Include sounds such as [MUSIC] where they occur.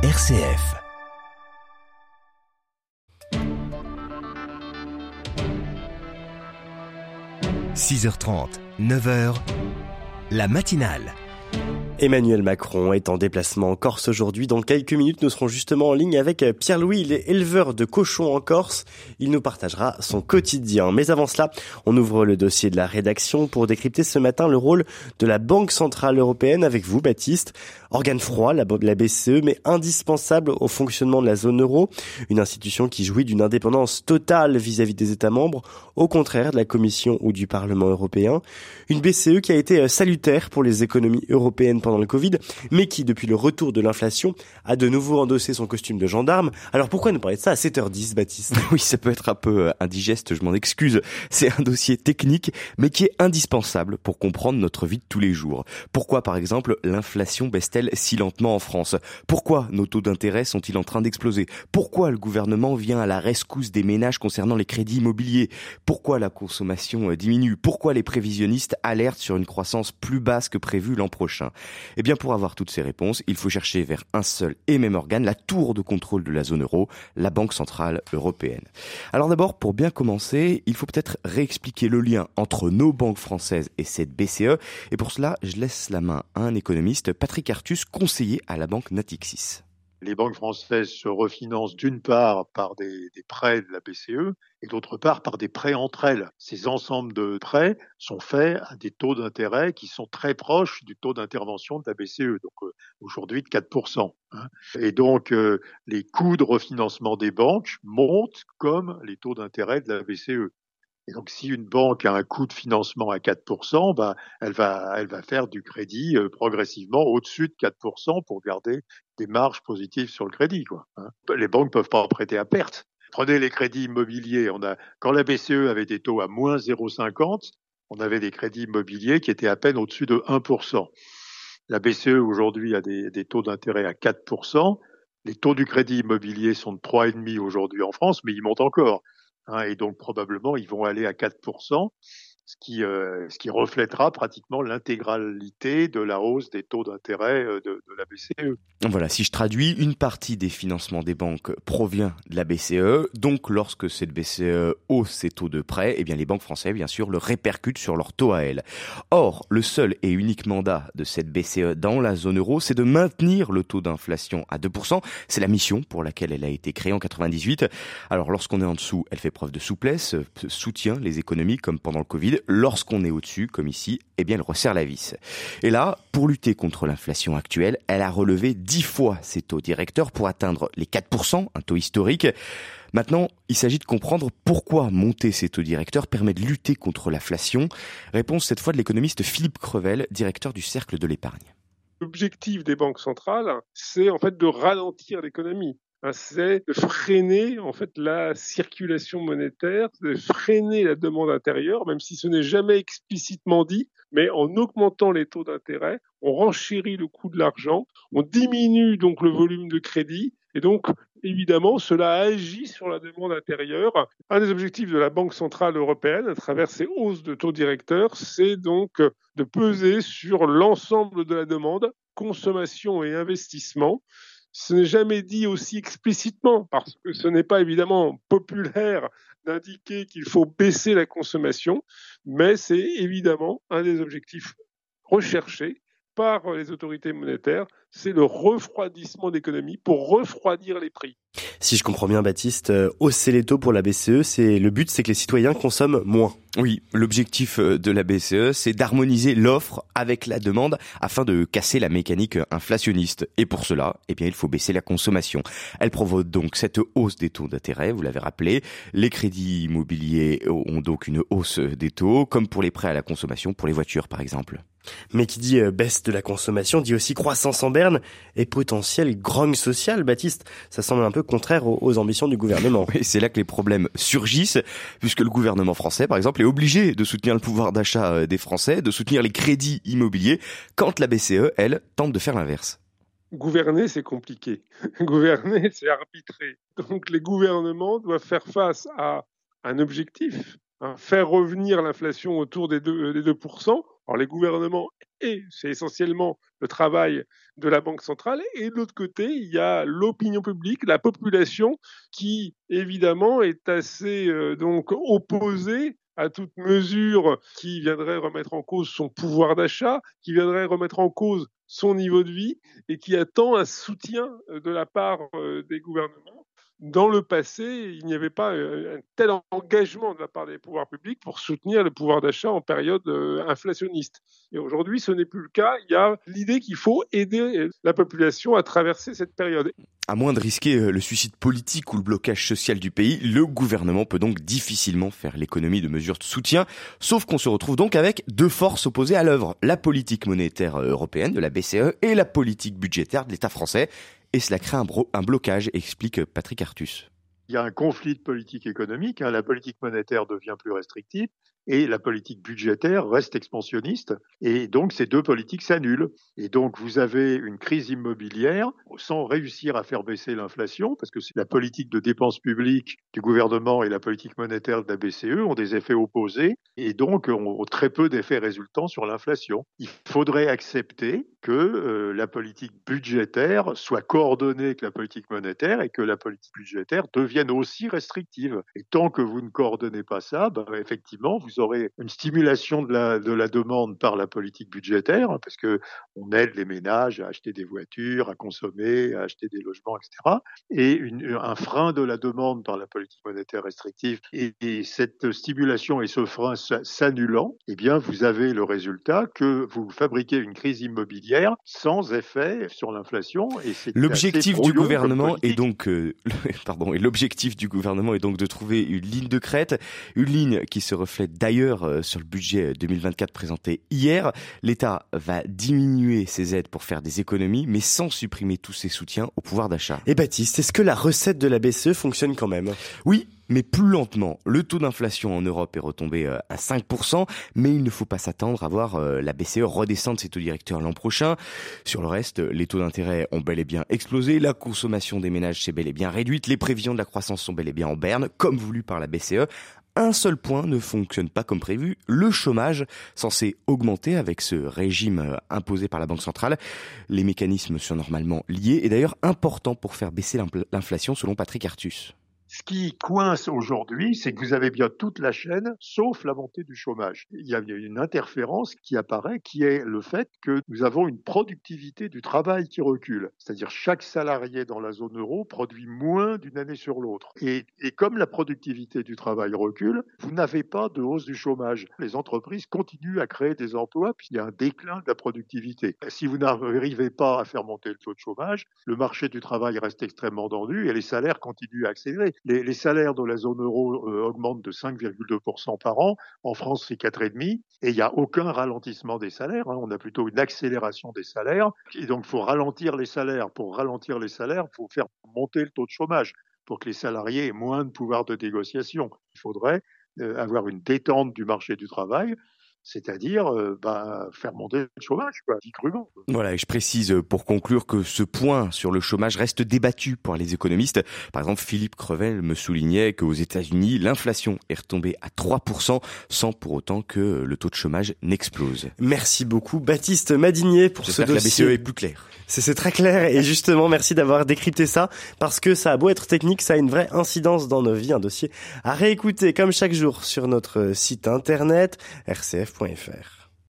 RCF. « 6h30, 9h, la matinale. Emmanuel Macron est en déplacement en Corse aujourd'hui. Dans quelques minutes, nous serons justement en ligne avec Pierre-Louis, il est de cochons en Corse. Il nous partagera son quotidien. Mais avant cela, on ouvre le dossier de la rédaction pour décrypter ce matin le rôle de la Banque Centrale Européenne avec vous, Baptiste. Organe froid, la, BCE, mais indispensable au fonctionnement de la zone euro. Une institution qui jouit d'une indépendance totale vis-à-vis des États membres, au contraire de la Commission ou du Parlement européen. Une BCE qui a été salutaire pour les économies européennes pendant le Covid, mais qui, depuis le retour de l'inflation, a de nouveau endossé son costume de gendarme. Alors pourquoi nous parler de ça à 7h10, Baptiste? [LAUGHS] Oui, ça peut être un peu euh, indigeste, je m'en excuse. C'est un dossier technique, mais qui est indispensable pour comprendre notre vie de tous les jours. Pourquoi, par exemple, l'inflation si lentement en France? Pourquoi nos taux d'intérêt sont-ils en train d'exploser? Pourquoi le gouvernement vient à la rescousse des ménages concernant les crédits immobiliers? Pourquoi la consommation euh, diminue? Pourquoi les prévisionnistes alertent sur une croissance plus basse que prévu l'an prochain? Eh bien, pour avoir toutes ces réponses, il faut chercher vers un seul et même organe, la tour de contrôle de la zone euro, la Banque Centrale Européenne. Alors d'abord, pour bien commencer, il faut peut-être réexpliquer le lien entre nos banques françaises et cette BCE. Et pour cela, je laisse la main à un économiste, Patrick Conseiller à la banque Natixis les banques françaises se refinancent d'une part par des, prêts de la BCE et d'autre part par des prêts entre elles. Ces ensembles de prêts sont faits à des taux d'intérêt qui sont très proches du taux d'intervention de la BCE, donc euh, aujourd'hui de 4%. Hein. Et donc euh, les coûts de refinancement des banques montent comme les taux d'intérêt de la BCE. Et donc, si une banque a un coût de financement à 4%, bah, elle, va, elle va faire du crédit euh, progressivement au-dessus de 4% pour garder des marges positives sur le crédit. Quoi, hein. Les banques peuvent pas en prêter à perte. Prenez les crédits immobiliers. On a, quand la BCE avait des taux à moins 0,50, on avait des crédits immobiliers qui étaient à peine au-dessus de 1%. La BCE aujourd'hui a des, des taux d'intérêt à 4%. Les taux du crédit immobilier sont de 3,5 aujourd'hui en France, mais ils montent encore. Hein, et donc probablement ils vont aller à 4% ce qui, euh, ce qui reflètera pratiquement l'intégralité de la hausse des taux d'intérêt euh, de, la BCE. Voilà, si je traduis, une partie des financements des banques provient de la BCE. Donc, lorsque cette BCE hausse ses taux de prêt, eh bien, les banques françaises, bien sûr, le répercutent sur leur taux à elles. Or, le seul et unique mandat de cette BCE dans la zone euro, c'est de maintenir le taux d'inflation à 2%. C'est la mission pour laquelle elle a été créée en 98. Alors, lorsqu'on est en dessous, elle fait preuve de souplesse, soutient les économies comme pendant le Covid lorsqu'on est au-dessus, comme ici, eh bien, elle resserre la vis. Et là, pour lutter contre l'inflation actuelle, elle a relevé dix fois ses taux directeurs pour atteindre les 4%, un taux historique. Maintenant, il s'agit de comprendre pourquoi monter ces taux directeurs permet de lutter contre l'inflation. Réponse cette fois de l'économiste Philippe Crevel, directeur du Cercle de l'épargne. L'objectif des banques centrales, c'est en fait de ralentir l'économie. Hein, c'est de freiner en fait la circulation monétaire, de freiner la demande intérieure, même si ce n'est jamais explicitement dit, mais en augmentant les taux d'intérêt, on renchérit le coût de l'argent, on diminue donc le volume de crédit, et donc évidemment cela agit sur la demande intérieure. Un des objectifs de la Banque centrale européenne, à travers ces hausses de taux directeurs, c'est donc de peser sur l'ensemble de la demande, consommation et investissement ce n'est jamais dit aussi explicitement, parce que ce n'est pas évidemment populaire d'indiquer qu'il faut baisser la consommation, mais c'est évidemment un des objectifs recherchés par les autorités monétaires, c'est le refroidissement d'économie pour refroidir les prix. Si je comprends bien, Baptiste, euh, hausser les taux pour la BCE, c'est le but, c'est que les citoyens consomment moins. Oui, l'objectif euh, de la BCE, c'est d'harmoniser l'offre avec la demande afin de casser la mécanique inflationniste. Et pour cela, eh bien, il faut baisser la consommation. Elle provoque donc cette hausse des taux d'intérêt, vous l'avez rappelé. Les crédits immobiliers ont donc une hausse des taux, comme pour les prêts à la consommation, pour les voitures par exemple. Mais qui dit euh, baisse de la consommation dit aussi croissance en berne et potentiel grogne social, Baptiste. Ça semble un peu contraire aux, ambitions du gouvernement. [LAUGHS] Et c'est là que les problèmes surgissent, puisque le gouvernement français, par exemple, est obligé de soutenir le pouvoir d'achat euh, des Français, de soutenir les crédits immobiliers, quand la BCE, elle, tente de faire l'inverse. Gouverner, c'est compliqué. [LAUGHS] Gouverner, c'est arbitrer. Donc les gouvernements doivent faire face à un objectif, hein, faire revenir l'inflation autour des 2%. Des 2%. Alors les gouvernements et c'est essentiellement le travail de la Banque centrale. Et de l'autre côté, il y a l'opinion publique, la population, qui évidemment est assez euh, donc opposée à toute mesure qui viendrait remettre en cause son pouvoir d'achat, qui viendrait remettre en cause son niveau de vie et qui attend un soutien euh, de la part euh, des gouvernements dans le passé, il n'y avait pas euh, un tel engagement de la part des pouvoirs publics pour soutenir le pouvoir d'achat en période euh, inflationniste. Et aujourd'hui, ce n'est plus le cas. Il y a l'idée qu'il faut aider la population à traverser cette période. À moins de risquer euh, le suicide politique ou le blocage social du pays, le gouvernement peut donc difficilement faire l'économie de mesures de soutien, sauf qu'on se retrouve donc avec deux forces opposées à l'œuvre, la politique monétaire européenne de la BCE et la politique budgétaire de l'État français et cela crée un, blocage, explique Patrick Artus. Il y a un conflit de politique économique, hein. la politique monétaire devient plus restrictive, et la politique budgétaire reste expansionniste. Et donc, ces deux politiques s'annulent. Et donc, vous avez une crise immobilière sans réussir à faire baisser l'inflation, parce que la politique de dépenses publiques du gouvernement et la politique monétaire de la BCE ont des effets opposés et donc ont très peu d'effets résultants sur l'inflation. Il faudrait accepter que euh, la politique budgétaire soit coordonnée avec la politique monétaire et que la politique budgétaire devienne aussi restrictive. Et tant que vous ne coordonnez pas ça, ben, effectivement, vous aurez une stimulation de la, de la demande par la politique budgétaire, hein, parce que on aide les ménages à acheter des voitures, à consommer, à acheter des logements, etc. Et une, un frein de la demande par la politique monétaire restrictive. Et, cette stimulation et ce frein s'annulant, eh bien, vous avez le résultat que vous fabriquez une crise immobilière sans effet sur l'inflation. L'objectif du gouvernement est donc, euh, [LAUGHS] pardon, et l'objectif du gouvernement est donc de trouver une ligne de crête, une ligne qui se reflète D'ailleurs, euh, sur le budget 2024 présenté hier, l'État va diminuer ses aides pour faire des économies, mais sans supprimer tous ses soutiens au pouvoir d'achat. Et Baptiste, est-ce que la recette de la BCE fonctionne quand même? Oui, mais plus lentement. Le taux d'inflation en Europe est retombé euh, à 5%, mais il ne faut pas s'attendre à voir euh, la BCE redescendre ses taux directeurs l'an prochain. Sur le reste, les taux d'intérêt ont bel et bien explosé, la consommation des ménages s'est bel et bien réduite, les prévisions de la croissance sont bel et bien en berne, comme voulu par la BCE un seul point ne fonctionne pas comme prévu, le chômage, censé augmenter avec ce régime euh, imposé par la Banque centrale. Les mécanismes sont normalement liés et d'ailleurs importants pour faire baisser l'inflation selon Patrick Artus. Ce qui coince aujourd'hui, c'est que vous avez bien toute la chaîne, sauf la montée du chômage. Il y a une interférence qui apparaît, qui est le fait que nous avons une productivité du travail qui recule. C'est-à-dire chaque salarié dans la zone euro produit moins d'une année sur l'autre. Et, comme la productivité du travail recule, vous n'avez pas de hausse du chômage. Les entreprises continuent à créer des emplois, puis il y a un déclin de la productivité. Si vous n'arrivez pas à faire monter le taux de chômage, le marché du travail reste extrêmement tendu et les salaires continuent à accélérer. Les, salaires de la zone euro euh, augmentent de 5,2% par an. En France, c'est 4,5%. Et il n'y a aucun ralentissement des salaires. Hein. On a plutôt une accélération des salaires. Et donc, il faut ralentir les salaires. Pour ralentir les salaires, il faut faire monter le taux de chômage pour que les salariés aient moins de pouvoir de négociation. Il faudrait euh, avoir une détente du marché du travail c'est-à-dire euh, bah, faire monter le chômage, quoi, dit crûment. Voilà, et je précise euh, pour conclure que ce point sur le chômage reste débattu par les économistes. Par exemple, Philippe Crevel me soulignait qu'aux États-Unis, l'inflation est retombée à 3% sans pour autant que le taux de chômage n'explose. Merci beaucoup Baptiste Madinier pour ce dossier. Que la BCE est plus clair. C'est très clair et justement merci d'avoir décrypté ça parce que ça a beau être technique, ça a une vraie incidence dans nos vies. Un dossier à réécouter comme chaque jour sur notre site internet rcf.fr.